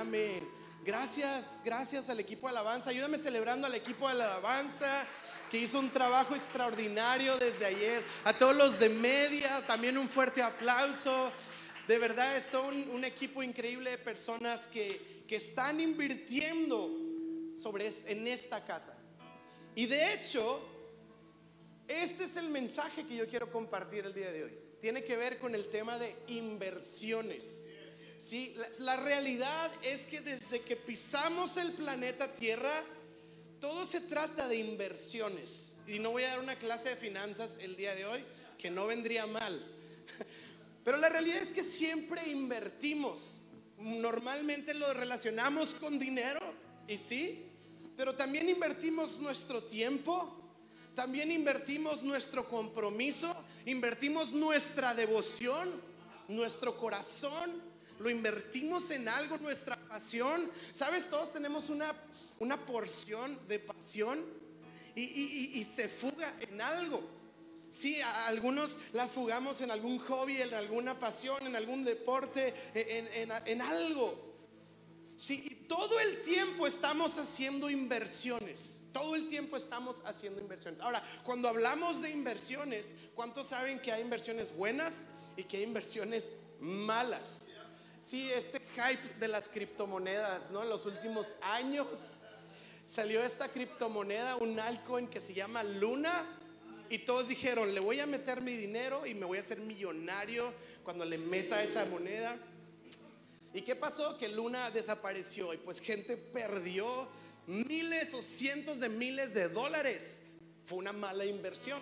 amén. Gracias, gracias al equipo de alabanza. Ayúdame celebrando al equipo de alabanza que hizo un trabajo extraordinario desde ayer. A todos los de media, también un fuerte aplauso. De verdad, es un, un equipo increíble de personas que, que están invirtiendo sobre, en esta casa. Y de hecho, este es el mensaje que yo quiero compartir el día de hoy. Tiene que ver con el tema de inversiones. Sí, la, realidad es que desde que pisamos el planeta Tierra, todo se trata de inversiones. Y no voy a dar una clase de finanzas el día de hoy, que no vendría mal. Pero la realidad es que siempre invertimos. Normalmente lo relacionamos con dinero, y sí, pero también invertimos nuestro tiempo, también invertimos nuestro compromiso, invertimos nuestra devoción, nuestro corazón, lo invertimos en algo, nuestra pasión. Sabes, todos tenemos una, una porción de pasión y, se fuga en algo. Sí, algunos la fugamos en algún hobby, en alguna pasión, en algún deporte, en, en algo. Sí, todo el tiempo estamos haciendo inversiones. Todo el tiempo estamos haciendo inversiones. Ahora, cuando hablamos de inversiones, ¿cuántos saben que hay inversiones buenas y que hay inversiones malas? Sí, este hype de las criptomonedas, ¿no? En los últimos años salió esta criptomoneda, un altcoin que se llama Luna, y todos dijeron, le voy a meter mi dinero y me voy a hacer millonario cuando le meta esa moneda. ¿Y qué pasó? Que Luna desapareció y pues gente perdió miles o cientos de miles de dólares. Fue una mala inversión.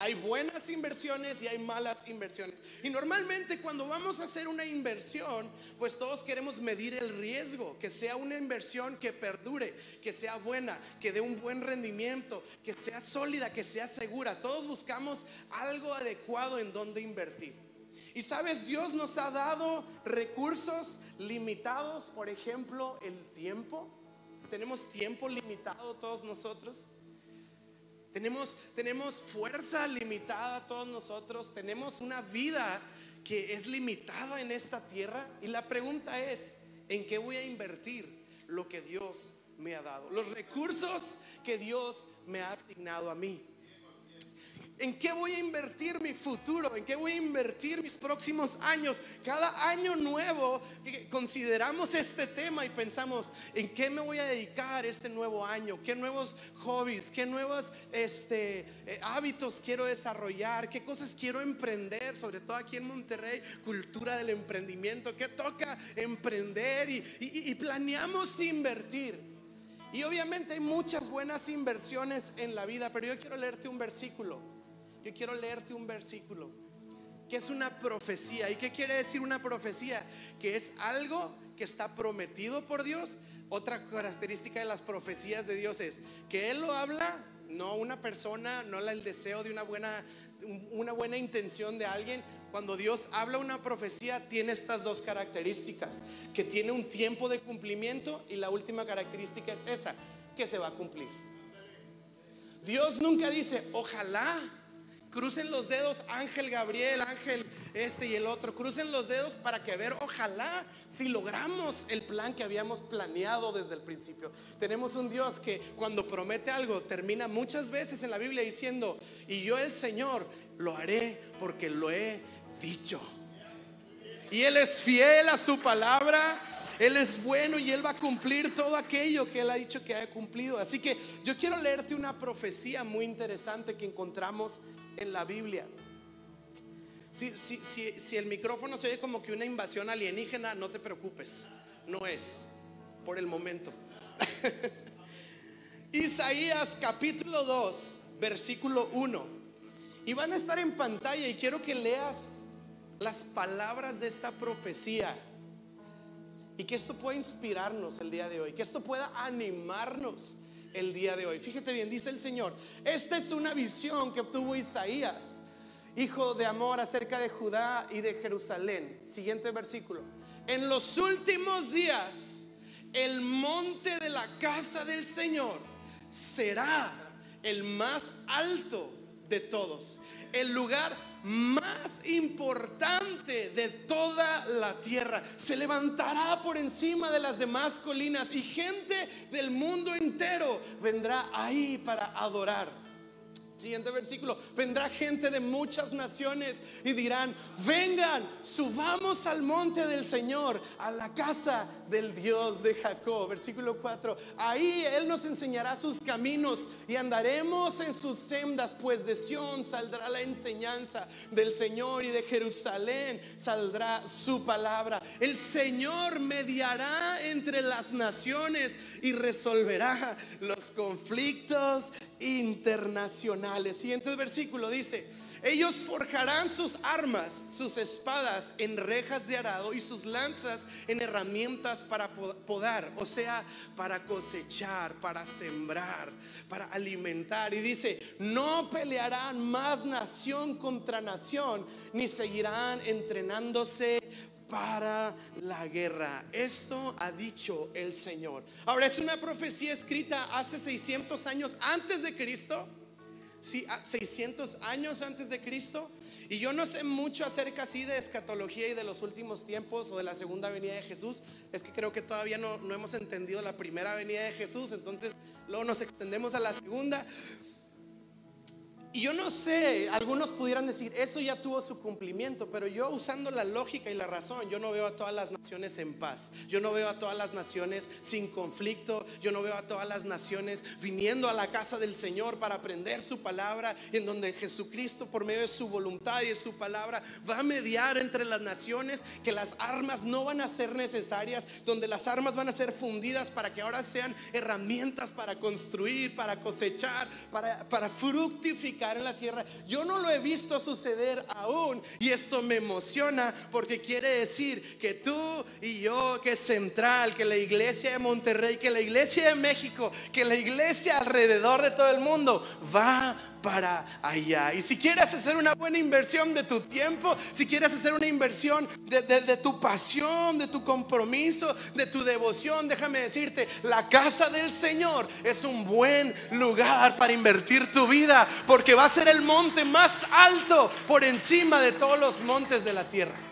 Hay buenas inversiones y hay malas inversiones. Y normalmente cuando vamos a hacer una inversión, pues todos queremos medir el riesgo, que sea una inversión que perdure, que sea buena, que dé un buen rendimiento, que sea sólida, que sea segura. Todos buscamos algo adecuado en donde invertir. Y sabes, Dios nos ha dado recursos limitados, por ejemplo, el tiempo. Tenemos tiempo limitado todos nosotros. Tenemos, tenemos fuerza limitada todos nosotros. Tenemos una vida que es limitada en esta tierra. Y la pregunta es, ¿en qué voy a invertir lo que Dios me ha dado? Los recursos que Dios me ha asignado a mí. ¿En qué voy a invertir mi futuro? ¿En qué voy a invertir mis próximos años? Cada año nuevo consideramos este tema y pensamos, ¿en qué me voy a dedicar este nuevo año? ¿Qué nuevos hobbies? ¿Qué nuevos este, eh, hábitos quiero desarrollar? ¿Qué cosas quiero emprender? Sobre todo aquí en Monterrey, cultura del emprendimiento. ¿Qué toca emprender? Y, y planeamos invertir. Y obviamente hay muchas buenas inversiones en la vida, pero yo quiero leerte un versículo yo quiero leerte un versículo que es una profecía. ¿Y qué quiere decir una profecía? Que es algo que está prometido por Dios. Otra característica de las profecías de Dios es que Él lo habla, no una persona, no el deseo de una buena, una buena intención de alguien. Cuando Dios habla una profecía, tiene estas dos características, que tiene un tiempo de cumplimiento y la última característica es esa, que se va a cumplir. Dios nunca dice, ojalá Crucen los dedos, Ángel Gabriel, Ángel este y el otro. Crucen los dedos para que ver, ojalá, si logramos el plan que habíamos planeado desde el principio. Tenemos un Dios que cuando promete algo termina muchas veces en la Biblia diciendo, y yo el Señor lo haré porque lo he dicho. Y Él es fiel a su palabra. Él es bueno y Él va a cumplir todo aquello que Él ha dicho que ha cumplido. Así que yo quiero leerte una profecía muy interesante que encontramos en la Biblia. Si, si, el micrófono se oye como que una invasión alienígena, no te preocupes, no es, por el momento. Isaías capítulo 2, versículo 1. Y van a estar en pantalla y quiero que leas las palabras de esta profecía. Y que esto pueda inspirarnos el día de hoy, que esto pueda animarnos el día de hoy. Fíjate bien, dice el Señor, esta es una visión que obtuvo Isaías, hijo de amor acerca de Judá y de Jerusalén. Siguiente versículo. En los últimos días, el monte de la casa del Señor será el más alto de todos, el lugar más importante de toda la tierra. Se levantará por encima de las demás colinas y gente del mundo entero vendrá ahí para adorar. Siguiente versículo, vendrá gente de muchas naciones y dirán, vengan, subamos al monte del Señor, a la casa del Dios de Jacob. Versículo 4, ahí Él nos enseñará sus caminos y andaremos en sus sendas, pues de Sión saldrá la enseñanza del Señor y de Jerusalén saldrá su palabra. El Señor mediará entre las naciones y resolverá los conflictos internacionales. Siguiente versículo dice, ellos forjarán sus armas, sus espadas en rejas de arado y sus lanzas en herramientas para podar, o sea, para cosechar, para sembrar, para alimentar. Y dice, no pelearán más nación contra nación, ni seguirán entrenándose para la guerra. Esto ha dicho el Señor. Ahora es una profecía escrita hace 600 años antes de Cristo. Sí, 600 años antes de Cristo. Y yo no sé mucho acerca así de escatología y de los últimos tiempos o de la segunda venida de Jesús. Es que creo que todavía no, no hemos entendido la primera venida de Jesús. Entonces luego nos extendemos a la segunda. Y yo no sé, algunos pudieran decir, eso ya tuvo su cumplimiento, pero yo usando la lógica y la razón, yo no veo a todas las naciones en paz, yo no veo a todas las naciones sin conflicto, yo no veo a todas las naciones viniendo a la casa del Señor para aprender su palabra, en donde Jesucristo por medio de su voluntad y de su palabra va a mediar entre las naciones, que las armas no van a ser necesarias, donde las armas van a ser fundidas para que ahora sean herramientas para construir, para cosechar, para, para fructificar en la tierra. Yo no lo he visto suceder aún y esto me emociona porque quiere decir que tú y yo, que central, que la iglesia de Monterrey, que la iglesia de México, que la iglesia alrededor de todo el mundo va para allá. Y si quieres hacer una buena inversión de tu tiempo, si quieres hacer una inversión de, tu pasión, de tu compromiso, de tu devoción, déjame decirte, la casa del Señor es un buen lugar para invertir tu vida, porque va a ser el monte más alto por encima de todos los montes de la tierra.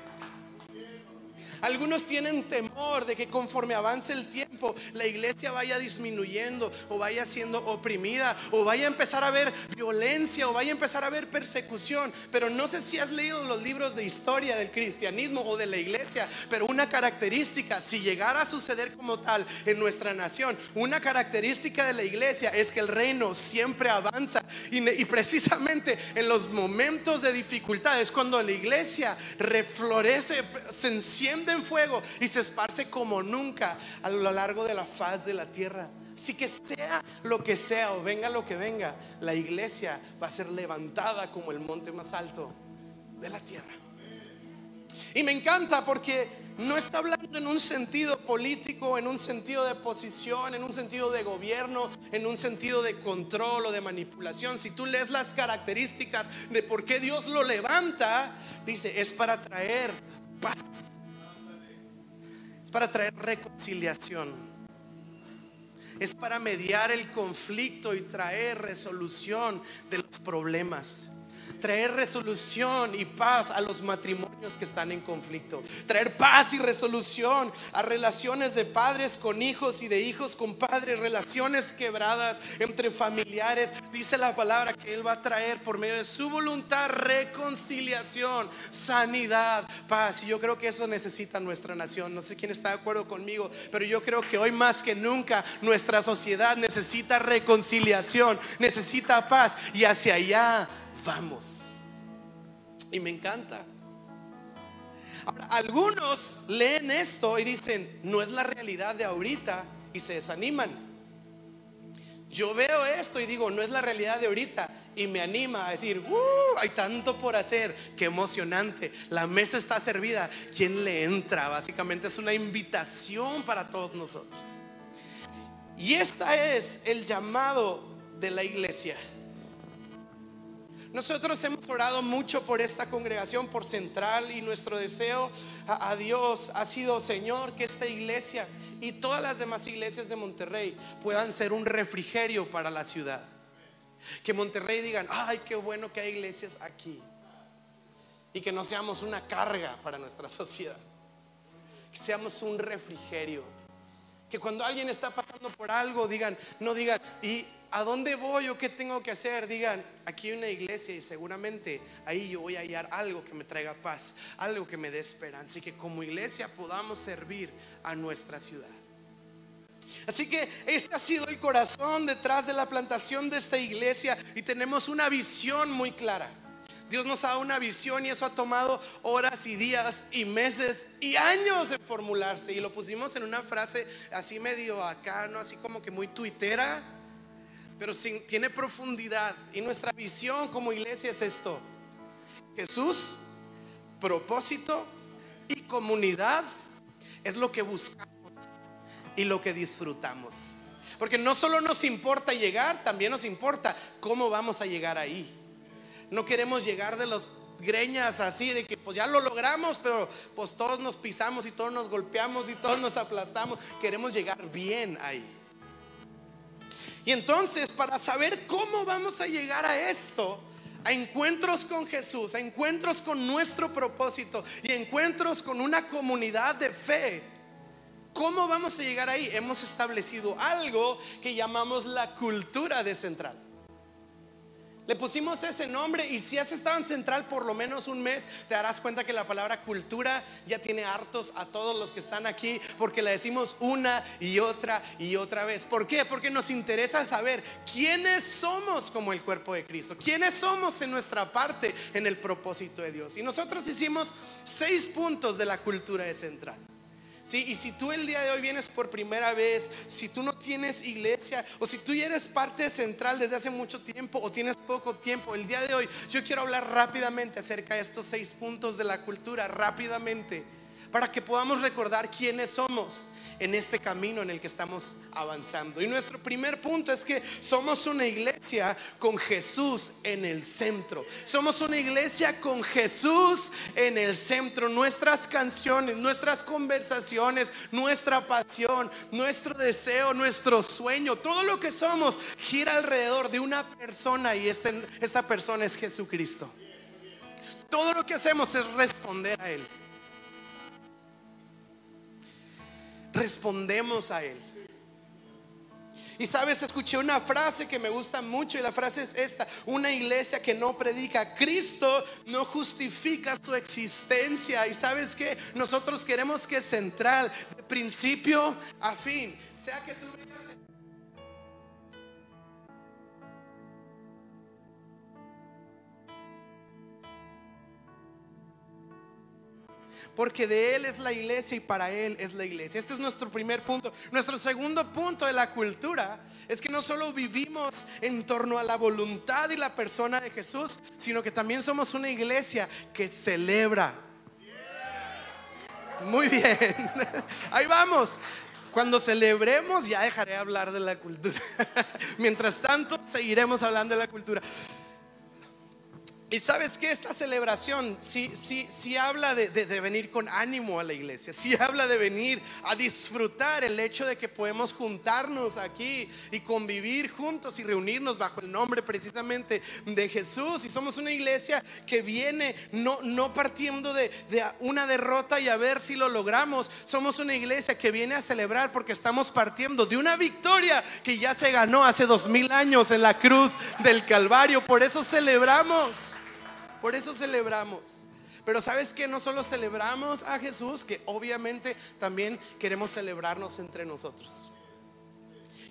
Algunos tienen temor de que conforme avance el tiempo la iglesia vaya disminuyendo o vaya siendo oprimida o vaya a empezar a haber violencia o vaya a empezar a haber persecución. Pero no sé si has leído los libros de historia del cristianismo o de la iglesia, pero una característica, si llegara a suceder como tal en nuestra nación, una característica de la iglesia es que el reino siempre avanza y, y precisamente en los momentos de dificultad es cuando la iglesia reflorece, se enciende fuego y se esparce como nunca a lo largo de la faz de la tierra. Así que sea lo que sea o venga lo que venga, la iglesia va a ser levantada como el monte más alto de la tierra. Y me encanta porque no está hablando en un sentido político, en un sentido de posición, en un sentido de gobierno, en un sentido de control o de manipulación. Si tú lees las características de por qué Dios lo levanta, dice, es para traer paz para traer reconciliación. Es para mediar el conflicto y traer resolución de los problemas traer resolución y paz a los matrimonios que están en conflicto, traer paz y resolución a relaciones de padres con hijos y de hijos con padres, relaciones quebradas entre familiares. Dice la palabra que Él va a traer por medio de su voluntad reconciliación, sanidad, paz. Y yo creo que eso necesita nuestra nación. No sé quién está de acuerdo conmigo, pero yo creo que hoy más que nunca nuestra sociedad necesita reconciliación, necesita paz y hacia allá vamos. Y me encanta. algunos leen esto y dicen, no es la realidad de ahorita y se desaniman. Yo veo esto y digo, no es la realidad de ahorita y me anima a decir, uh, hay tanto por hacer, qué emocionante, la mesa está servida, ¿quién le entra? Básicamente es una invitación para todos nosotros. Y este es el llamado de la iglesia. Nosotros hemos orado mucho por esta congregación, por Central, y nuestro deseo a, Dios ha sido, Señor, que esta iglesia y todas las demás iglesias de Monterrey puedan ser un refrigerio para la ciudad. Que Monterrey digan, ay, qué bueno que hay iglesias aquí. y que no seamos una carga para nuestra sociedad. Que seamos un refrigerio. Que cuando alguien está pasando por algo, digan, no digan, ¿y a dónde voy o qué tengo que hacer? Digan, aquí hay una iglesia y seguramente ahí yo voy a hallar algo que me traiga paz, algo que me dé esperanza y que como iglesia podamos servir a nuestra ciudad. Así que este ha sido el corazón detrás de la plantación de esta iglesia y tenemos una visión muy clara. Dios nos ha dado una visión y eso ha tomado horas y días y meses y años en formularse. Y lo pusimos en una frase así medio acá, ¿no? Así como que muy tuitera, pero tiene profundidad. Y nuestra visión como iglesia es esto. Jesús, propósito y comunidad es lo que buscamos y lo que disfrutamos. Porque no solo nos importa llegar, también nos importa cómo vamos a llegar ahí. No queremos llegar de los greñas así de que pues ya lo logramos, pero pues todos nos pisamos y todos nos golpeamos y todos nos aplastamos. Queremos llegar bien ahí. Y entonces, para saber cómo vamos a llegar a esto, a encuentros con Jesús, a encuentros con nuestro propósito y encuentros con una comunidad de fe, ¿Cómo vamos a llegar ahí? Hemos establecido algo que llamamos la cultura de Central. Le pusimos ese nombre y si has estado en Central por lo menos un mes, te darás cuenta que la palabra cultura ya tiene hartos a todos los que están aquí porque la decimos una y otra y otra vez. ¿Por qué? Porque nos interesa saber quiénes somos como el cuerpo de Cristo, quiénes somos en nuestra parte en el propósito de Dios. Y nosotros hicimos seis puntos de la cultura de Central. Sí, y si tú el día de hoy vienes por primera vez, si tú no tienes iglesia o si tú ya eres parte central desde hace mucho tiempo o tienes poco tiempo, el día de hoy yo quiero hablar rápidamente acerca de estos seis puntos de la cultura, rápidamente, para que podamos recordar quiénes somos en este camino en el que estamos avanzando. Y nuestro primer punto es que somos una iglesia con Jesús en el centro. Somos una iglesia con Jesús en el centro. Nuestras canciones, nuestras conversaciones, nuestra pasión, nuestro deseo, nuestro sueño, todo lo que somos gira alrededor de una persona y este, esta persona es Jesucristo. Todo lo que hacemos es responder a Él. Respondemos a Él. Y sabes, escuché una frase que me gusta mucho y la frase es esta, una iglesia que no predica a Cristo no justifica su existencia. Y sabes que nosotros queremos que central, de principio a fin, sea que tú porque de Él es la iglesia y para Él es la iglesia. Este es nuestro primer punto. Nuestro segundo punto de la cultura es que no solo vivimos en torno a la voluntad y la persona de Jesús, sino que también somos una iglesia que celebra. Muy bien, ahí vamos. Cuando celebremos ya dejaré de hablar de la cultura. Mientras tanto, seguiremos hablando de la cultura. Y sabes que esta celebración sí, sí, sí habla de, de, venir con ánimo a la iglesia, sí habla de venir a disfrutar el hecho de que podemos juntarnos aquí y convivir juntos y reunirnos bajo el nombre precisamente de Jesús. Y somos una iglesia que viene no, no partiendo de, de una derrota y a ver si lo logramos. Somos una iglesia que viene a celebrar porque estamos partiendo de una victoria que ya se ganó hace dos mil años en la cruz del Calvario. Por eso celebramos. Por eso celebramos. Pero sabes que no solo celebramos a Jesús, que obviamente también queremos celebrarnos entre nosotros.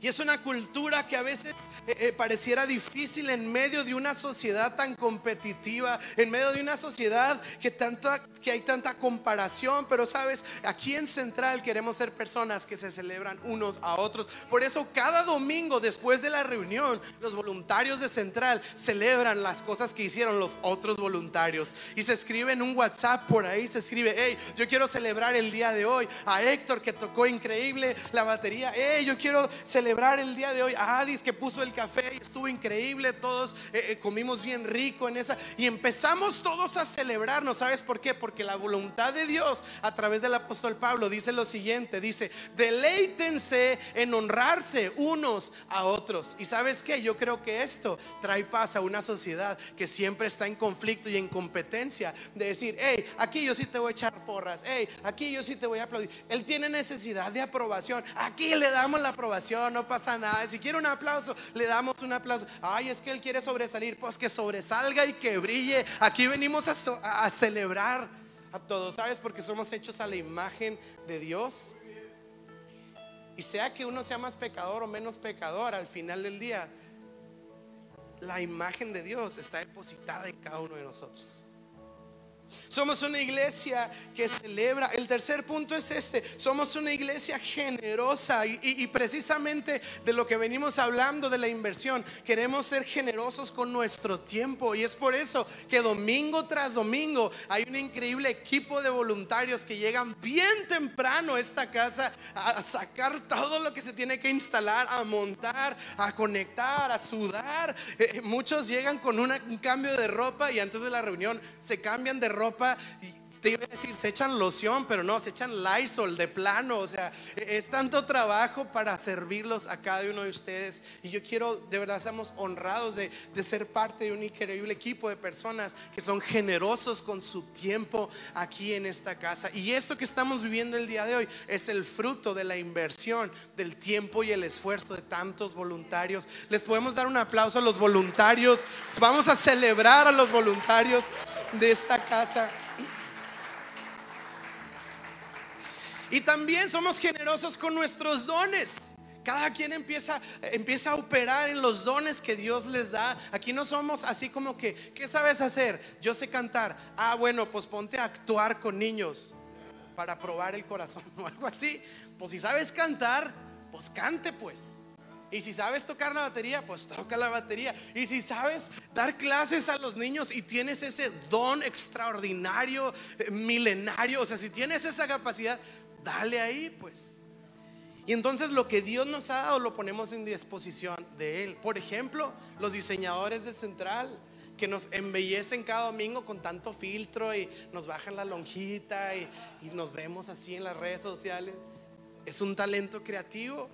Y es una cultura que a veces eh, eh, pareciera difícil en medio de una sociedad tan competitiva, en medio de una sociedad que, tanta, que hay tanta comparación. Pero sabes, aquí en Central queremos ser personas que se celebran unos a otros. Por eso cada domingo después de la reunión, los voluntarios de Central celebran las cosas que hicieron los otros voluntarios. Y se escribe en un WhatsApp por ahí, se escribe, hey, yo quiero celebrar el día de hoy a Héctor que tocó increíble la batería. Hey, yo quiero celebrar celebrar el día de hoy. A Adis que puso el café y estuvo increíble, todos eh, eh, comimos bien rico en esa y empezamos todos a celebrarnos. ¿Sabes por qué? Porque la voluntad de Dios a través del apóstol Pablo dice lo siguiente, dice, deleítense en honrarse unos a otros. Y sabes qué, yo creo que esto trae paz a una sociedad que siempre está en conflicto y en competencia de decir, hey, aquí yo sí te voy a echar porras, hey, aquí yo sí te voy a aplaudir. Él tiene necesidad de aprobación. Aquí le damos la aprobación, no pasa nada. Si quiere un aplauso, le damos un aplauso. Ay, es que él quiere sobresalir, pues que sobresalga y que brille. Aquí venimos a, a celebrar a todos, ¿sabes? Porque somos hechos a la imagen de Dios. Y sea que uno sea más pecador o menos pecador, al final del día, la imagen de Dios está depositada en cada uno de nosotros. Somos una iglesia que celebra. El tercer punto es este. Somos una iglesia generosa y, precisamente de lo que venimos hablando de la inversión. Queremos ser generosos con nuestro tiempo y es por eso que domingo tras domingo hay un increíble equipo de voluntarios que llegan bien temprano a esta casa a sacar todo lo que se tiene que instalar, a montar, a conectar, a sudar. Eh, muchos llegan con un cambio de ropa y antes de la reunión se cambian de ropa y te iba a decir, se echan loción, pero no, se echan Lysol de plano. O sea, es tanto trabajo para servirlos a cada uno de ustedes. Y yo quiero, de verdad, estamos honrados de, de ser parte de un increíble equipo de personas que son generosos con su tiempo aquí en esta casa. Y esto que estamos viviendo el día de hoy es el fruto de la inversión, del tiempo y el esfuerzo de tantos voluntarios. Les podemos dar un aplauso a los voluntarios. Vamos a celebrar a los voluntarios de esta casa. Y también somos generosos con nuestros dones. Cada quien empieza, empieza a operar en los dones que Dios les da. Aquí no somos así como que, ¿qué sabes hacer? Yo sé cantar. Ah, bueno, pues ponte a actuar con niños para probar el corazón o algo así. Pues si sabes cantar, pues cante pues. Y si sabes tocar la batería, pues toca la batería. Y si sabes dar clases a los niños y tienes ese don extraordinario, eh, milenario, o sea, si tienes esa capacidad, dale ahí, pues. Y entonces lo que Dios nos ha dado lo ponemos en disposición de Él. Por ejemplo, los diseñadores de Central que nos embellecen cada domingo con tanto filtro y nos bajan la lonjita y, y nos vemos así en las redes sociales. Es un talento creativo.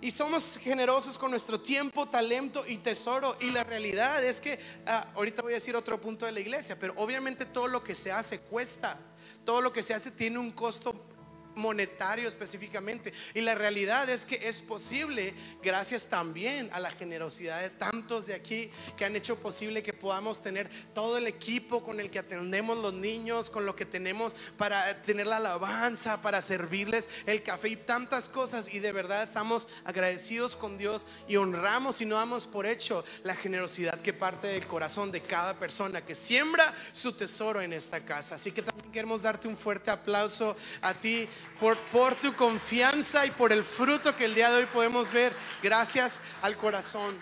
Y somos generosos con nuestro tiempo, talento y tesoro. Y la realidad es que, ah, ahorita voy a decir otro punto de la iglesia, pero obviamente todo lo que se hace cuesta todo lo que se hace tiene un costo monetario específicamente. Y la realidad es que es posible gracias también a la generosidad de tantos de aquí que han hecho posible que podamos tener todo el equipo con el que atendemos los niños, con lo que tenemos para tener la alabanza, para servirles el café y tantas cosas. Y de verdad estamos agradecidos con Dios y honramos y no damos por hecho la generosidad que parte del corazón de cada persona que siembra su tesoro en esta casa. Así que también queremos darte un fuerte aplauso a ti por, por tu confianza y por el fruto que el día de hoy podemos ver gracias al corazón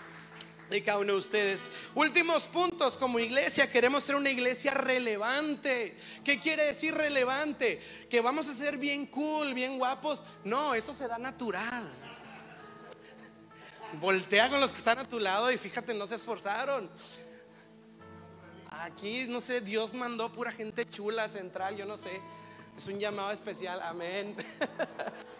de cada uno de ustedes. Últimos puntos, como iglesia queremos ser una iglesia relevante. ¿Qué quiere decir relevante? Que vamos a ser bien cool, bien guapos. No, eso se da natural. Voltea con los que están a tu lado y fíjate, no se esforzaron. Aquí, no sé, Dios mandó pura gente chula, central, yo no sé. Es un llamado especial, amén.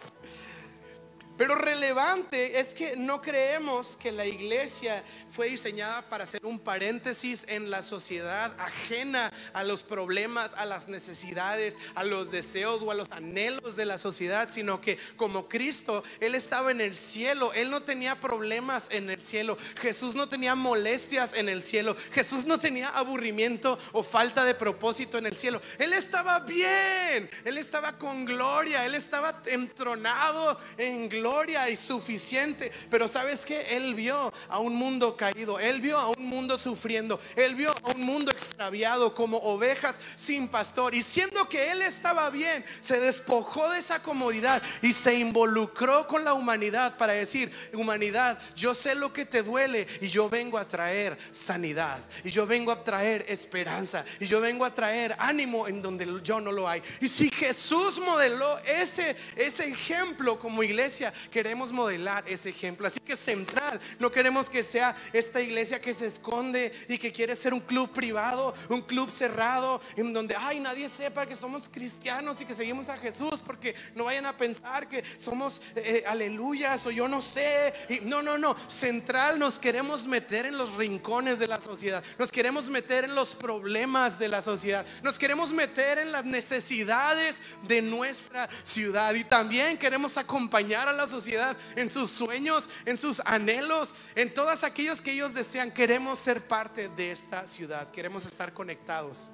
Pero relevante es que no creemos que la iglesia fue diseñada para ser un paréntesis en la sociedad ajena a los problemas, a las necesidades, a los deseos o a los anhelos de la sociedad, sino que como Cristo, Él estaba en el cielo, Él no tenía problemas en el cielo, Jesús no tenía molestias en el cielo, Jesús no tenía aburrimiento o falta de propósito en el cielo, Él estaba bien, Él estaba con gloria, Él estaba entronado en gloria gloria y suficiente. Pero sabes que Él vio a un mundo caído, Él vio a un mundo sufriendo, Él vio a un mundo extraviado como ovejas sin pastor. Y siendo que Él estaba bien, se despojó de esa comodidad y se involucró con la humanidad para decir, humanidad, yo sé lo que te duele y yo vengo a traer sanidad. Y yo vengo a traer esperanza. Y yo vengo a traer ánimo en donde yo no lo hay. Y si Jesús modeló ese, ese ejemplo como iglesia, queremos modelar ese ejemplo. Así que central, no queremos que sea esta iglesia que se esconde y que quiere ser un club privado, un club cerrado, en donde, ay, nadie sepa que somos cristianos y que seguimos a Jesús, porque no vayan a pensar que somos eh, aleluyas o yo no sé. No, no, no, central nos queremos meter en los rincones de la sociedad, nos queremos meter en los problemas de la sociedad, nos queremos meter en las necesidades de nuestra ciudad y también queremos acompañar a la sociedad en sus sueños, en sus anhelos, en todos aquellos que ellos desean. Queremos ser parte de esta ciudad, queremos estar conectados.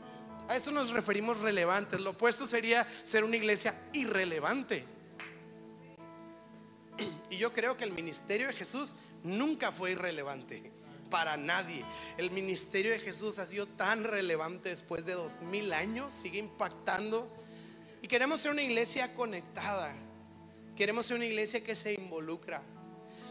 A eso nos referimos relevantes. Lo opuesto sería ser una iglesia irrelevante. Y yo creo que el ministerio de Jesús nunca fue irrelevante para nadie. El ministerio de Jesús ha sido tan relevante después de dos mil años, sigue impactando. Y queremos ser una iglesia conectada. Queremos ser una iglesia que se involucra.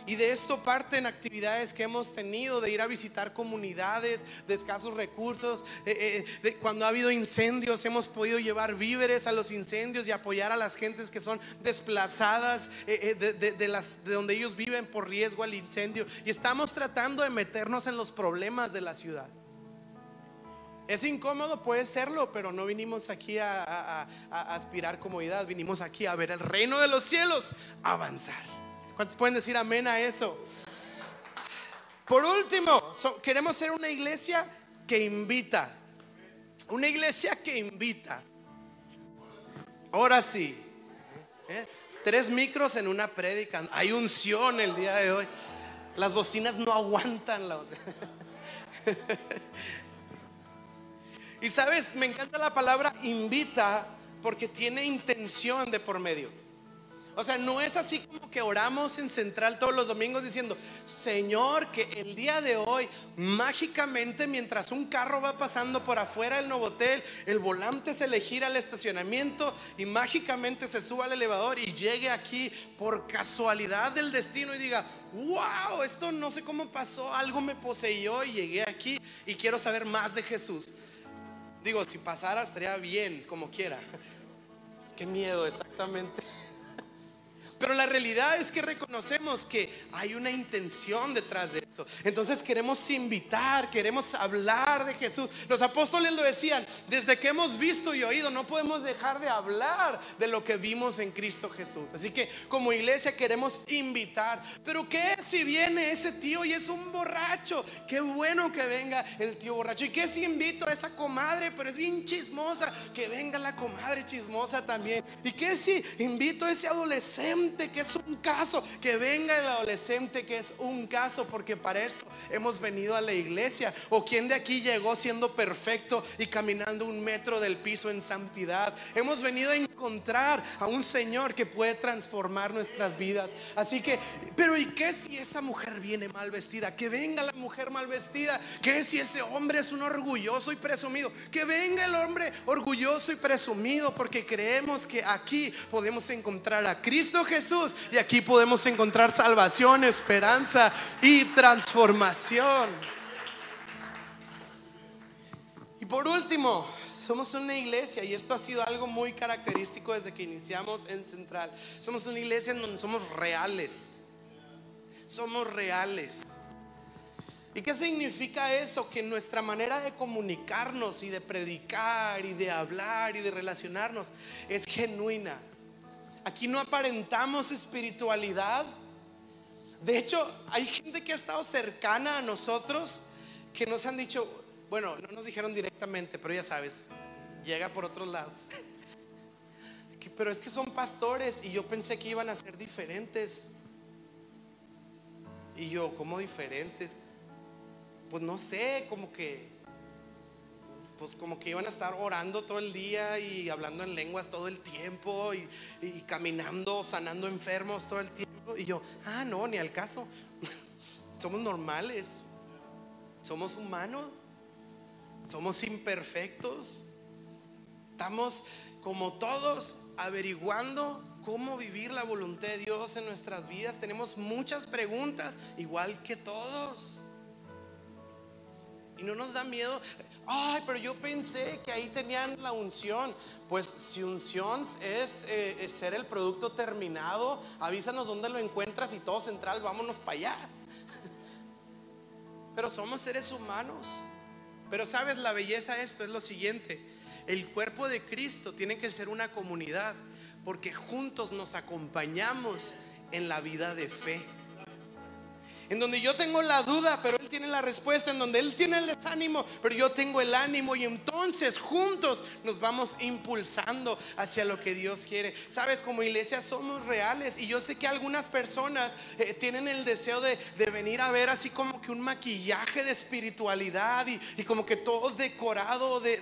Y de esto parten actividades que hemos tenido, de ir a visitar comunidades de escasos recursos. Eh, eh, cuando ha habido incendios, hemos podido llevar víveres a los incendios y apoyar a las gentes que son desplazadas eh, de, donde ellos viven por riesgo al incendio. Y estamos tratando de meternos en los problemas de la ciudad. Es incómodo, puede serlo, pero no vinimos aquí a, aspirar comodidad, vinimos aquí a ver el reino de los cielos avanzar. ¿Cuántos pueden decir amén a eso? Por último, queremos ser una iglesia que invita. Una iglesia que invita. Ahora sí. ¿eh? Tres micros en una prédica. Hay unción el día de hoy. Las bocinas no aguantan la Y sabes, me encanta la palabra invita porque tiene intención de por medio. O sea, no es así como que oramos en central todos los domingos diciendo, Señor, que el día de hoy, mágicamente, mientras un carro va pasando por afuera del hotel el volante se le gira al estacionamiento y mágicamente se suba al elevador y llegue aquí por casualidad del destino y diga, wow, esto no sé cómo pasó, algo me poseyó y llegué aquí y quiero saber más de Jesús. Digo, si pasara estaría bien, como quiera. Qué miedo, exactamente. Pero la realidad es que reconocemos que hay una intención detrás de eso. Entonces queremos invitar, queremos hablar de Jesús. Los apóstoles lo decían, desde que hemos visto y oído, no podemos dejar de hablar de lo que vimos en Cristo Jesús. Así que como iglesia queremos invitar. Pero ¿qué si viene ese tío y es un borracho? Qué bueno que venga el tío borracho. ¿Y qué si invito a esa comadre, pero es bien chismosa? Que venga la comadre chismosa también. ¿Y qué si invito a ese adolescente? Que es un caso, que venga el adolescente que es un caso, porque para eso hemos venido a la iglesia. O quien de aquí llegó siendo perfecto y caminando un metro del piso en santidad. Hemos venido a encontrar a un Señor que puede transformar nuestras vidas. Así que, pero ¿y qué si esa mujer viene mal vestida? Que venga la mujer mal vestida. ¿Qué si ese hombre es un orgulloso y presumido? Que venga el hombre orgulloso y presumido, porque creemos que aquí podemos encontrar a Cristo Jesús Y aquí podemos encontrar salvación, esperanza y transformación. Y por último, somos una iglesia y esto ha sido algo muy característico desde que iniciamos en Central. Somos una iglesia en donde somos reales. Somos reales. ¿Y qué significa eso? Que nuestra manera de comunicarnos y de predicar y de hablar y de relacionarnos es genuina. Aquí no aparentamos espiritualidad. De hecho, hay gente que ha estado cercana a nosotros que nos han dicho, bueno, no nos dijeron directamente, pero ya sabes, llega por otros lados. Pero es que son pastores y yo pensé que iban a ser diferentes. Y yo, ¿cómo diferentes? Pues no sé, como que pues como que iban a estar orando todo el día y hablando en lenguas todo el tiempo y, caminando, sanando enfermos todo el tiempo. Y yo, ah, no, ni al caso. somos normales, somos humanos, somos imperfectos. Estamos como todos averiguando cómo vivir la voluntad de Dios en nuestras vidas. Tenemos muchas preguntas, igual que todos. Y no nos da miedo. Ay, pero yo pensé que ahí tenían la unción. Pues si unción es, eh, ser el producto terminado, avísanos dónde lo encuentras y todo central, vámonos para allá. Pero somos seres humanos. Pero sabes, la belleza de esto es lo siguiente. El cuerpo de Cristo tiene que ser una comunidad porque juntos nos acompañamos en la vida de fe en donde yo tengo la duda, pero Él tiene la respuesta, en donde Él tiene el desánimo, pero yo tengo el ánimo y entonces juntos nos vamos impulsando hacia lo que Dios quiere. Sabes, como iglesia somos reales y yo sé que algunas personas eh, tienen el deseo de, venir a ver así como que un maquillaje de espiritualidad y, como que todo decorado de,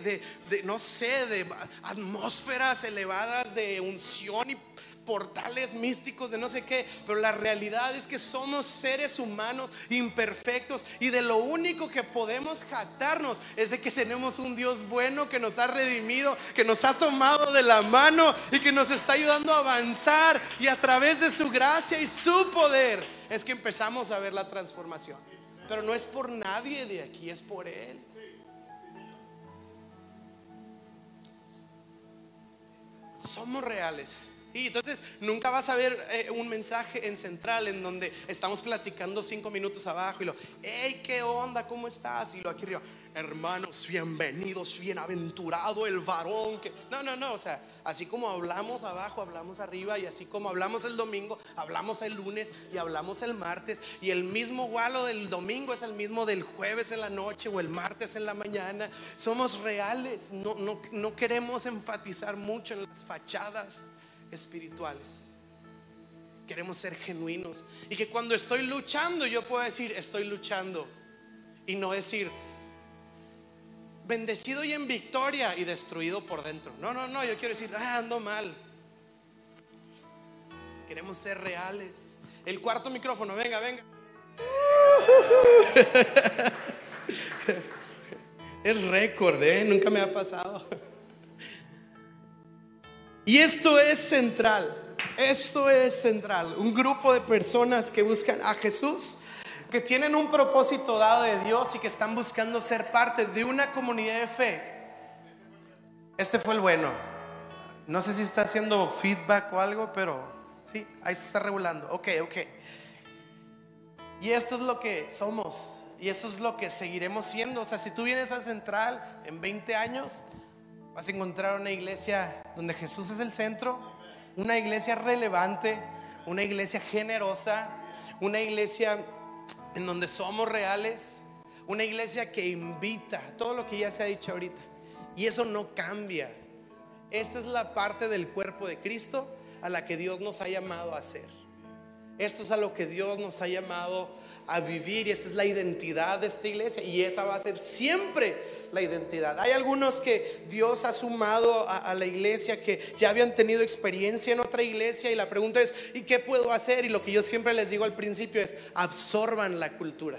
de, no sé, de atmósferas elevadas de unción y portales místicos de no sé qué, pero la realidad es que somos seres humanos imperfectos y de lo único que podemos jactarnos es de que tenemos un Dios bueno que nos ha redimido, que nos ha tomado de la mano y que nos está ayudando a avanzar y a través de su gracia y su poder es que empezamos a ver la transformación. Pero no es por nadie de aquí, es por Él. Somos reales. Y entonces nunca vas a ver eh, un mensaje en central en donde estamos platicando cinco minutos abajo y lo, hey, ¿qué onda? ¿Cómo estás? Y lo aquí arriba, hermanos, bienvenidos, bienaventurado el varón que... No, no, no, o sea, así como hablamos abajo, hablamos arriba y así como hablamos el domingo, hablamos el lunes y hablamos el martes y el mismo gualo del domingo es el mismo del jueves en la noche o el martes en la mañana. Somos reales, no, no, no queremos enfatizar mucho en las fachadas espirituales. Queremos ser genuinos. Y que cuando estoy luchando yo puedo decir, estoy luchando. Y no decir, bendecido y en victoria y destruido por dentro. No, no, no, yo quiero decir, ah, ando mal. Queremos ser reales. El cuarto micrófono, venga, venga. Es récord, ¿eh? Nunca me ha pasado. Y esto es central, esto es central. Un grupo de personas que buscan a Jesús, que tienen un propósito dado de Dios y que están buscando ser parte de una comunidad de fe. Este fue el bueno. No sé si está haciendo feedback o algo, pero sí, ahí se está regulando. Ok, ok. Y esto es lo que somos. Y esto es lo que seguiremos siendo. O sea, si tú vienes a Central en 20 años, Vas a encontrar una iglesia donde Jesús es el centro, una iglesia relevante, una iglesia generosa, una iglesia en donde somos reales, una iglesia que invita, todo lo que ya se ha dicho ahorita. Y eso no cambia. Esta es la parte del cuerpo de Cristo a la que Dios nos ha llamado a hacer. Esto es a lo que Dios nos ha llamado a vivir y esta es la identidad de esta iglesia y esa va a ser siempre la identidad. Hay algunos que Dios ha sumado a, la iglesia que ya habían tenido experiencia en otra iglesia y la pregunta es, ¿y qué puedo hacer? Y lo que yo siempre les digo al principio es, absorban la cultura,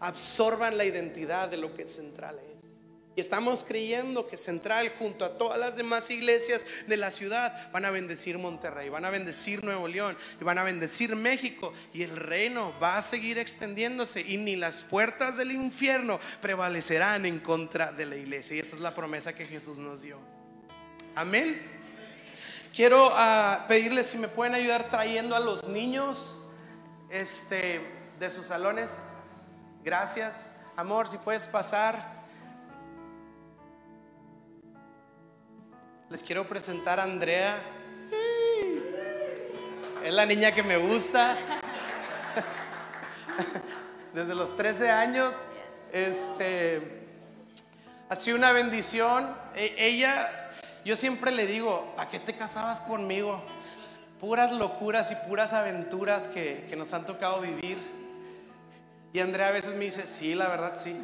absorban la identidad de lo que es central y estamos creyendo que Central junto a todas las demás iglesias de la ciudad van a bendecir Monterrey, van a bendecir Nuevo León y van a bendecir México y el reino va a seguir extendiéndose y ni las puertas del infierno prevalecerán en contra de la iglesia. Y esta es la promesa que Jesús nos dio. Amén. Quiero ah, pedirles si me pueden ayudar trayendo a los niños este, de sus salones. Gracias. Amor, si puedes pasar. Les quiero presentar a Andrea. Es la niña que me gusta. Desde los 13 años. Este ha sido una bendición. E, ella, yo siempre le digo, ¿a qué te casabas conmigo? Puras locuras y puras aventuras que, que nos han tocado vivir. Y Andrea a veces me dice, sí, la verdad sí.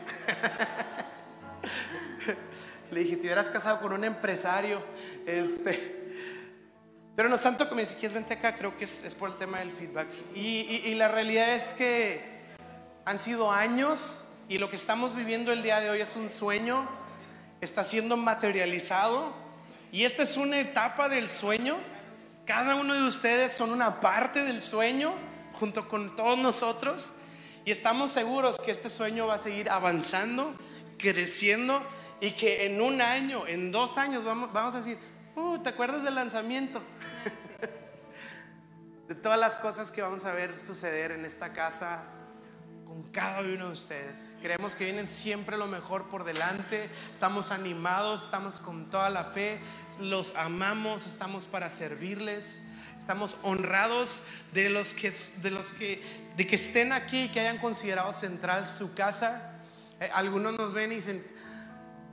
Le dije, te hubieras casado con un empresario. Este, pero no santo que me dice, ¿quieres vente acá? Creo que es, por el tema del feedback. Y, y, la realidad es que han sido años y lo que estamos viviendo el día de hoy es un sueño, está siendo materializado. Y esta es una etapa del sueño. Cada uno de ustedes son una parte del sueño junto con todos nosotros. Y estamos seguros que este sueño va a seguir avanzando, creciendo y que en un año, en dos años vamos, vamos a decir, uh, ¿te acuerdas del lanzamiento? de todas las cosas que vamos a ver suceder en esta casa con cada uno de ustedes. Creemos que vienen siempre lo mejor por delante. Estamos animados, estamos con toda la fe, los amamos, estamos para servirles. Estamos honrados de los que de los que de que estén aquí, que hayan considerado central su casa. Eh, algunos nos ven y dicen,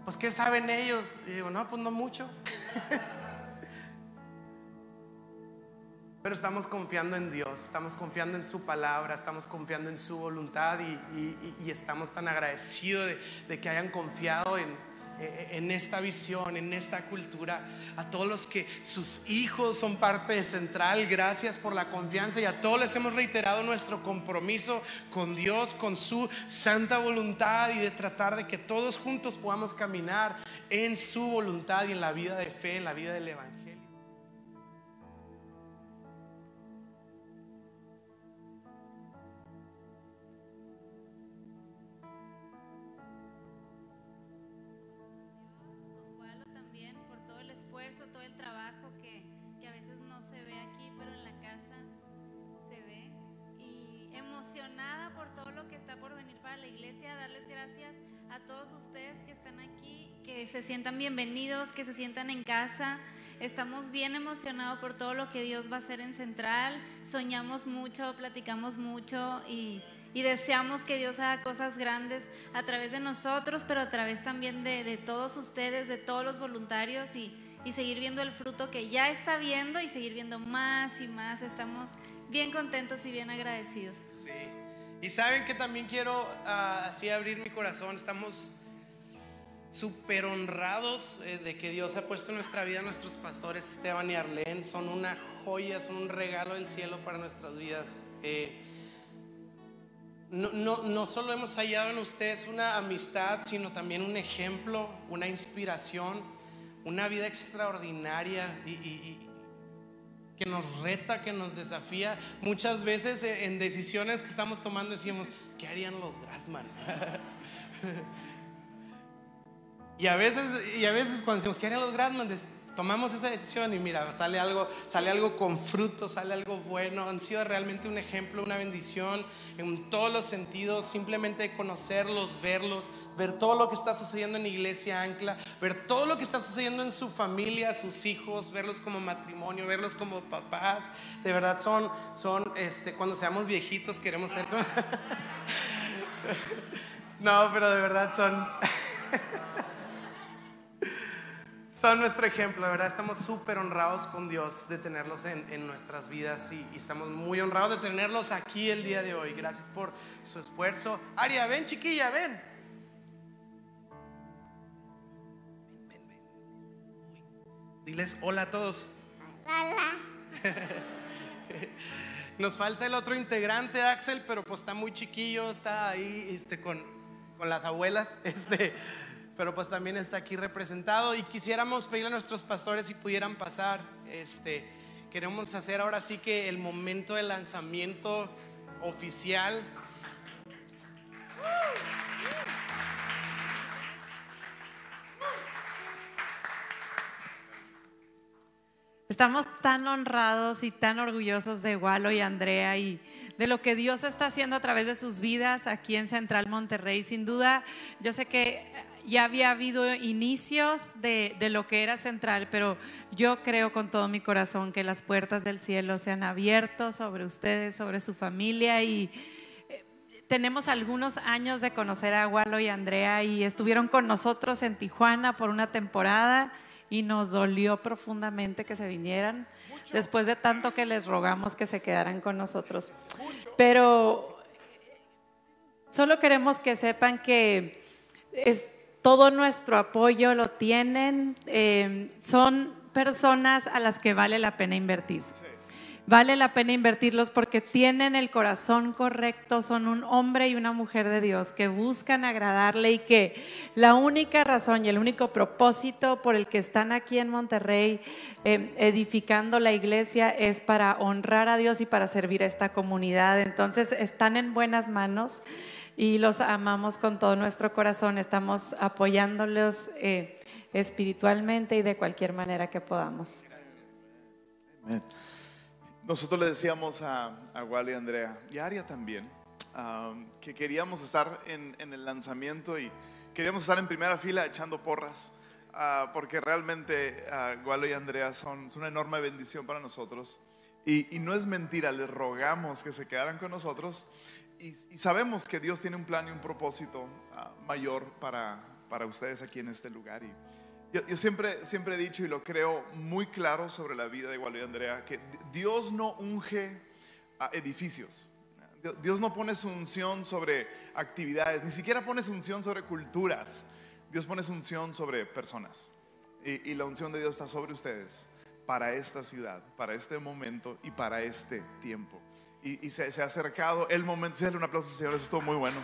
pues ¿qué saben ellos? Y digo, no, pues no mucho. Pero estamos confiando en Dios, estamos confiando en su palabra, estamos confiando en su voluntad y, estamos tan agradecidos de, que hayan confiado en, en esta visión, en esta cultura. A todos los que sus hijos son parte Central, gracias por la confianza y a todos les hemos reiterado nuestro compromiso con Dios, con su santa voluntad y de tratar de que todos juntos podamos caminar en su voluntad y en la vida de fe, en la vida del Evangelio. Se sientan bienvenidos, que se sientan en casa. Estamos bien emocionados por todo lo que Dios va a hacer en Central. Soñamos mucho, platicamos mucho y, deseamos que Dios haga cosas grandes a través de nosotros, pero a través también de, todos ustedes, de todos los voluntarios y, seguir viendo el fruto que ya está viendo y seguir viendo más y más. Estamos bien contentos y bien agradecidos. Sí. Y saben que también quiero ah, así abrir mi corazón. Estamos súper honrados eh, de que Dios ha puesto en nuestra vida nuestros pastores Esteban y Arlene. Son una joya, son un regalo del cielo para nuestras vidas. Eh, no, no, no, solo hemos hallado en ustedes una amistad, sino también un ejemplo, una inspiración, una vida extraordinaria y, que nos reta, que nos desafía. Muchas veces eh, en decisiones que estamos tomando decimos, ¿qué harían los Grassman? Y a veces, y a veces cuando decimos, ¿qué harían los Grassman? Tomamos esa decisión y mira, sale algo, sale algo con fruto, sale algo bueno. Han sido realmente un ejemplo, una bendición en todos los sentidos. Simplemente conocerlos, verlos, ver todo lo que está sucediendo en Iglesia Ancla, ver todo lo que está sucediendo en su familia, sus hijos, verlos como matrimonio, verlos como papás. De verdad son, son, este, cuando seamos viejitos queremos ser no, pero de verdad son son nuestro ejemplo, de verdad estamos súper honrados con Dios de tenerlos en, nuestras vidas y, estamos muy honrados de tenerlos aquí el día de hoy. Gracias por su esfuerzo. Aria, ven chiquilla, ven. Diles hola a todos. Hola. Nos falta el otro integrante, Axel, pero pues está muy chiquillo, está ahí este, con, con las abuelas. Este, pero pues también está aquí representado y quisiéramos pedirle a nuestros pastores si pudieran pasar. Este, queremos hacer ahora sí que el momento de lanzamiento oficial. Estamos tan honrados y tan orgullosos de Walo y Andrea y de lo que Dios está haciendo a través de sus vidas aquí en Central Monterrey. Sin duda, yo sé que ya había habido inicios de, lo que era central, pero yo creo con todo mi corazón que las puertas del cielo se han abierto sobre ustedes, sobre su familia y eh, tenemos algunos años de conocer a Walo y Andrea y estuvieron con nosotros en Tijuana por una temporada y nos dolió profundamente que se vinieran después de tanto que les rogamos que se quedaran con nosotros. Pero solo queremos que sepan que es, todo nuestro apoyo lo tienen, eh, son personas a las que vale la pena invertirse. Vale la pena invertirlos porque tienen el corazón correcto, son un hombre y una mujer de Dios que buscan agradarle y que la única razón y el único propósito por el que están aquí en Monterrey eh, edificando la iglesia es para honrar a Dios y para servir a esta comunidad. Entonces están en buenas manos. Y los amamos con todo nuestro corazón. Estamos apoyándolos eh, espiritualmente y de cualquier manera que podamos. Amén. Nosotros le decíamos a, a Wally y Andrea, y a Aria también, um, que queríamos estar en, en el lanzamiento y queríamos estar en primera fila echando porras, ah, porque realmente uh, Wally y Andrea son, son una enorme bendición para nosotros. Y, y no es mentira, les rogamos que se quedaran con nosotros y, sabemos que Dios tiene un plan y un propósito ah, mayor para, para ustedes aquí en este lugar. Y yo, siempre, siempre he dicho y lo creo muy claro sobre la vida de Wally y Andrea, que Dios no unge edificios. Dios no pone su unción sobre actividades, ni siquiera pone su unción sobre culturas. Dios pone su unción sobre personas. Y, y la unción de Dios está sobre ustedes para esta ciudad, para este momento y para este tiempo. Y, y se, se ha acercado el momento. Dale un aplauso, Señor, eso estuvo muy bueno.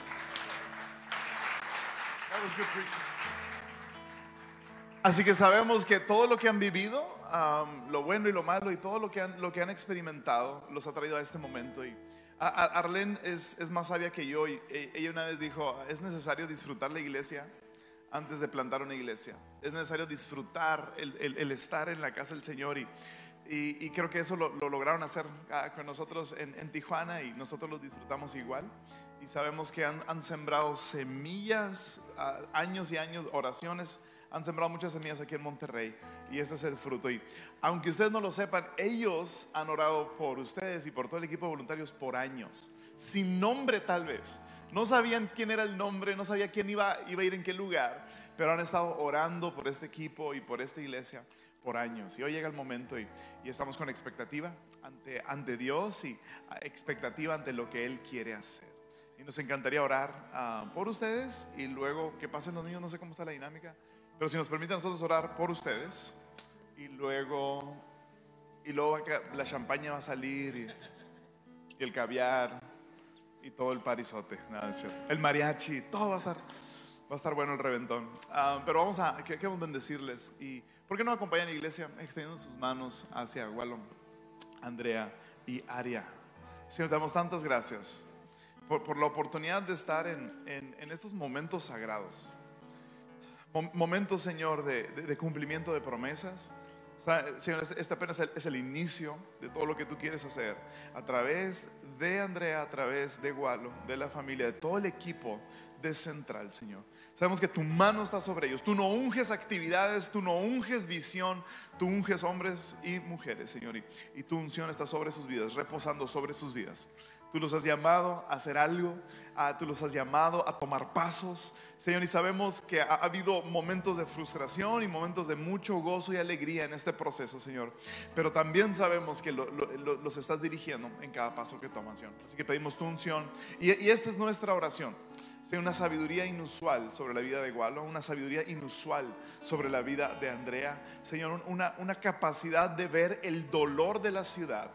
Así que sabemos que todo lo que han vivido, um, lo bueno y lo malo y todo lo que han, lo que han experimentado, los ha traído a este momento. Y Arlene es, es más sabia que yo y e- ella una vez dijo, es necesario disfrutar la iglesia antes de plantar una iglesia. Es necesario disfrutar el, el- el estar en la casa del Señor y, y- creo que eso lo, lo lograron hacer ah, con nosotros en, Tijuana y nosotros lo disfrutamos igual. Y sabemos que han, han sembrado semillas, ah, años y años, oraciones, han sembrado muchas semillas aquí en Monterrey y ese es el fruto. Y aunque ustedes no lo sepan, ellos han orado por ustedes y por todo el equipo de voluntarios por años, sin nombre tal vez. No sabían quién era el nombre, no sabía quién iba, iba a ir en qué lugar, pero han estado orando por este equipo y por esta iglesia por años. Y hoy llega el momento y, y estamos con expectativa ante, ante Dios y ah, expectativa ante lo que Él quiere hacer. Y nos encantaría orar ah, por ustedes y luego que pasen los niños, no sé cómo está la dinámica, pero si nos permite a nosotros orar por ustedes y luego, y luego la champaña va a salir y, el caviar y todo el parizote, el mariachi, todo va a estar, va a estar bueno el reventón. Ah, pero vamos a, que- queremos bendecirles y ¿por qué no acompañan a la iglesia extendiendo sus manos hacia Wallon, Andrea y Aria? Señor, te damos tantas gracias por, por la oportunidad de estar en, en- en estos momentos sagrados. Mom- Momentos, Señor, de, de- de cumplimiento de promesas. O sea, Señor, este este apenas es el, es el inicio de todo lo que tú quieres hacer a través de Andrea, a través de Gualo, de la familia, de todo el equipo de Central, Señor. Sabemos que tu mano está sobre ellos. Tú no unges actividades, tú no unges visión, tú unges hombres y mujeres, Señor. Y, y tu unción está sobre sus vidas, reposando sobre sus vidas. Tú los has llamado a hacer algo, ah, tú los has llamado a tomar pasos, Señor, y sabemos que ha, ha habido momentos de frustración y momentos de mucho gozo y alegría en este proceso, Señor, pero también sabemos que lo- lo- lo- los estás dirigiendo en cada paso que toman, Señor. Así que pedimos tu unción y, y esta es nuestra oración. Sea una sabiduría inusual sobre la vida de Gualo, una sabiduría inusual sobre la vida de Andrea. Señor, una capacidad de ver el dolor de la ciudad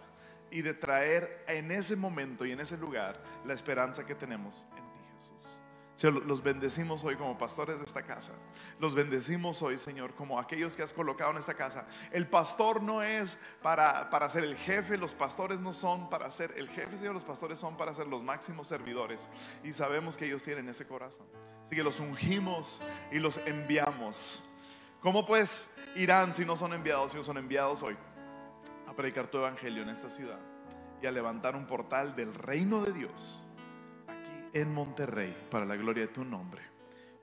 y de traer en ese momento y en ese lugar la esperanza que tenemos en ti, Jesús. Señor, los bendecimos hoy como pastores de esta casa. Los bendecimos hoy, Señor, como aquellos que has colocado en esta casa. El pastor no es para, para ser el jefe, los pastores no son para ser el jefe, Señor, los pastores son para ser los máximos servidores. Y sabemos que ellos tienen ese corazón. Así que los ungimos y los enviamos. ¿Cómo pues irán si no son enviados? Si no son enviados hoy predicar tu evangelio en esta ciudad y a levantar un portal del reino de Dios aquí en Monterrey para la gloria de tu nombre.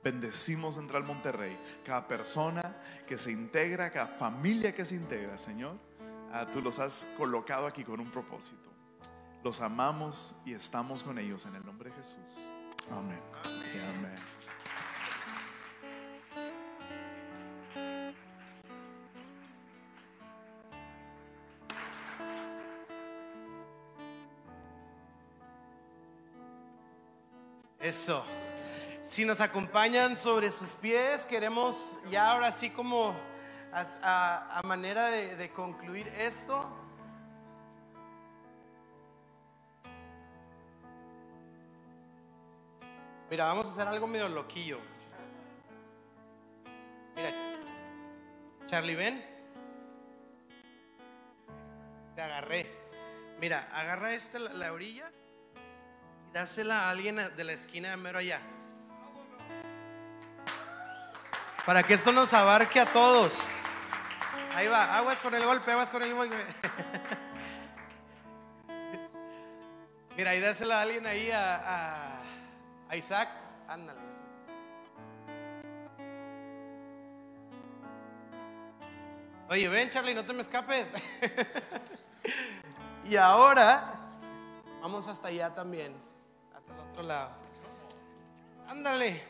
Bendecimos Central Monterrey, cada persona que se integra, cada familia que se integra, Señor. ah, tú los has colocado aquí con un propósito. Los amamos y estamos con ellos en el nombre de Jesús. Amén. Eso. Si nos acompañan sobre sus pies, queremos ya ahora sí como a, manera de, concluir esto. Mira, vamos a hacer algo medio loquillo. Mira, Charlie, ven. Te agarré. Mira, agarra esta la orilla Dásela a alguien de la esquina de mero allá. Para que esto nos abarque a todos. Ahí va, aguas con el golpe, aguas con el golpe. Mira, y dásela a alguien ahí a, Isaac. Ándale. Oye, ven Charlie, no te me escapes. y ahora vamos hasta allá también, lado. Ándale,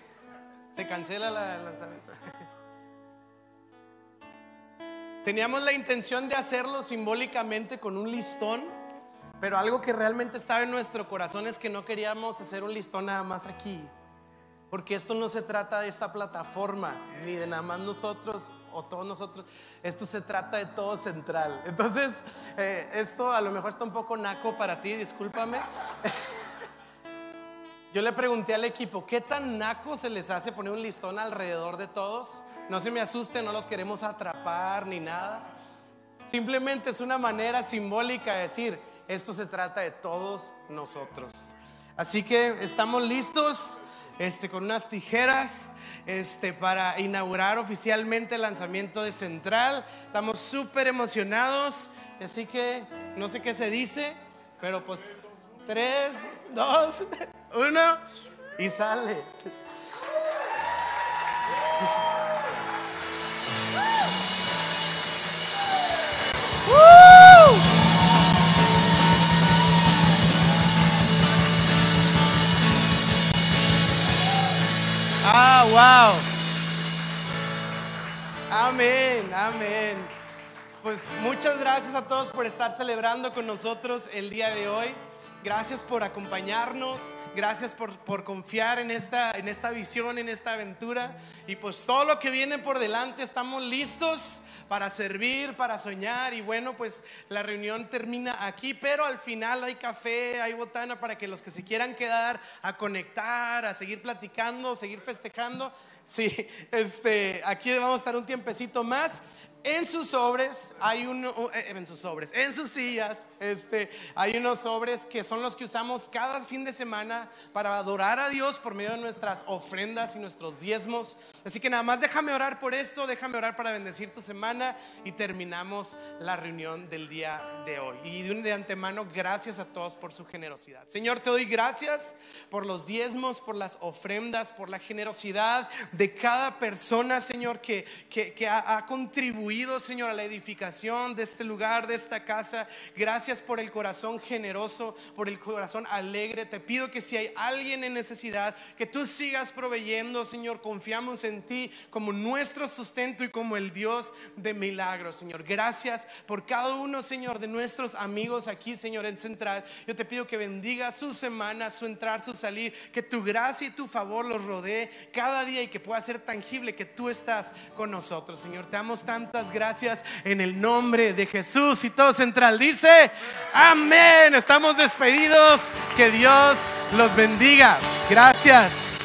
se cancela la- el lanzamiento. Teníamos la intención de hacerlo simbólicamente con un listón, pero algo que realmente estaba en nuestro corazón es que no queríamos hacer un listón nada más aquí. Porque esto no se trata de esta plataforma, ni de nada más nosotros o todos nosotros. Esto se trata de todo central. Entonces, eh, esto a lo mejor está un poco naco para ti, discúlpame. Yo le pregunté al equipo, ¿qué tan naco se les hace poner un listón alrededor de todos? No se me asusten, no los queremos atrapar ni nada. Simplemente es una manera simbólica de decir, esto se trata de todos nosotros. Así que estamos listos este, con unas tijeras este, para inaugurar oficialmente el lanzamiento de Central. Estamos súper emocionados. Así que no sé qué se dice, pero pues tres, dos, uno y sale. Ah, wow. Amén, amén. Pues muchas gracias a todos por estar celebrando con nosotros el día de hoy. Gracias por acompañarnos, gracias por, por confiar en esta, en esta visión, en esta aventura. Y pues todo lo que viene por delante, estamos listos para servir, para soñar. Y bueno, pues la reunión termina aquí, pero al final hay café, hay botana para que los que se quieran quedar a conectar, a seguir platicando, seguir festejando. Sí, este, aquí vamos a estar un tiempecito más. En sus sobres hay uno, eh, en sus sobres, en sus sillas, este, hay unos sobres que son los que usamos cada fin de semana para adorar a Dios por medio de nuestras ofrendas y nuestros diezmos. Así que nada más déjame orar por esto, déjame orar para bendecir tu semana y terminamos la reunión del día de hoy. Y de antemano, gracias a todos por su generosidad. Señor, te doy gracias por los diezmos, por las ofrendas, por la generosidad de cada persona, Señor, que, que, que ha, ha contribuido, Señor, a la edificación de este lugar, de esta casa. Gracias por el corazón generoso, por el corazón alegre. Te pido que si hay alguien en necesidad, que tú sigas proveyendo, Señor. Confiamos en ti como nuestro sustento y como el Dios de milagros, Señor. Gracias por cada uno, Señor, de nuestros amigos aquí, Señor, en Central. Yo te pido que bendiga su semana, su entrar, su salir, que tu gracia y tu favor los rodee cada día y que pueda ser tangible que tú estás con nosotros, Señor. Te damos tantas gracias en el nombre de Jesús y todo Central dice, amén. Estamos despedidos. Que Dios los bendiga. Gracias.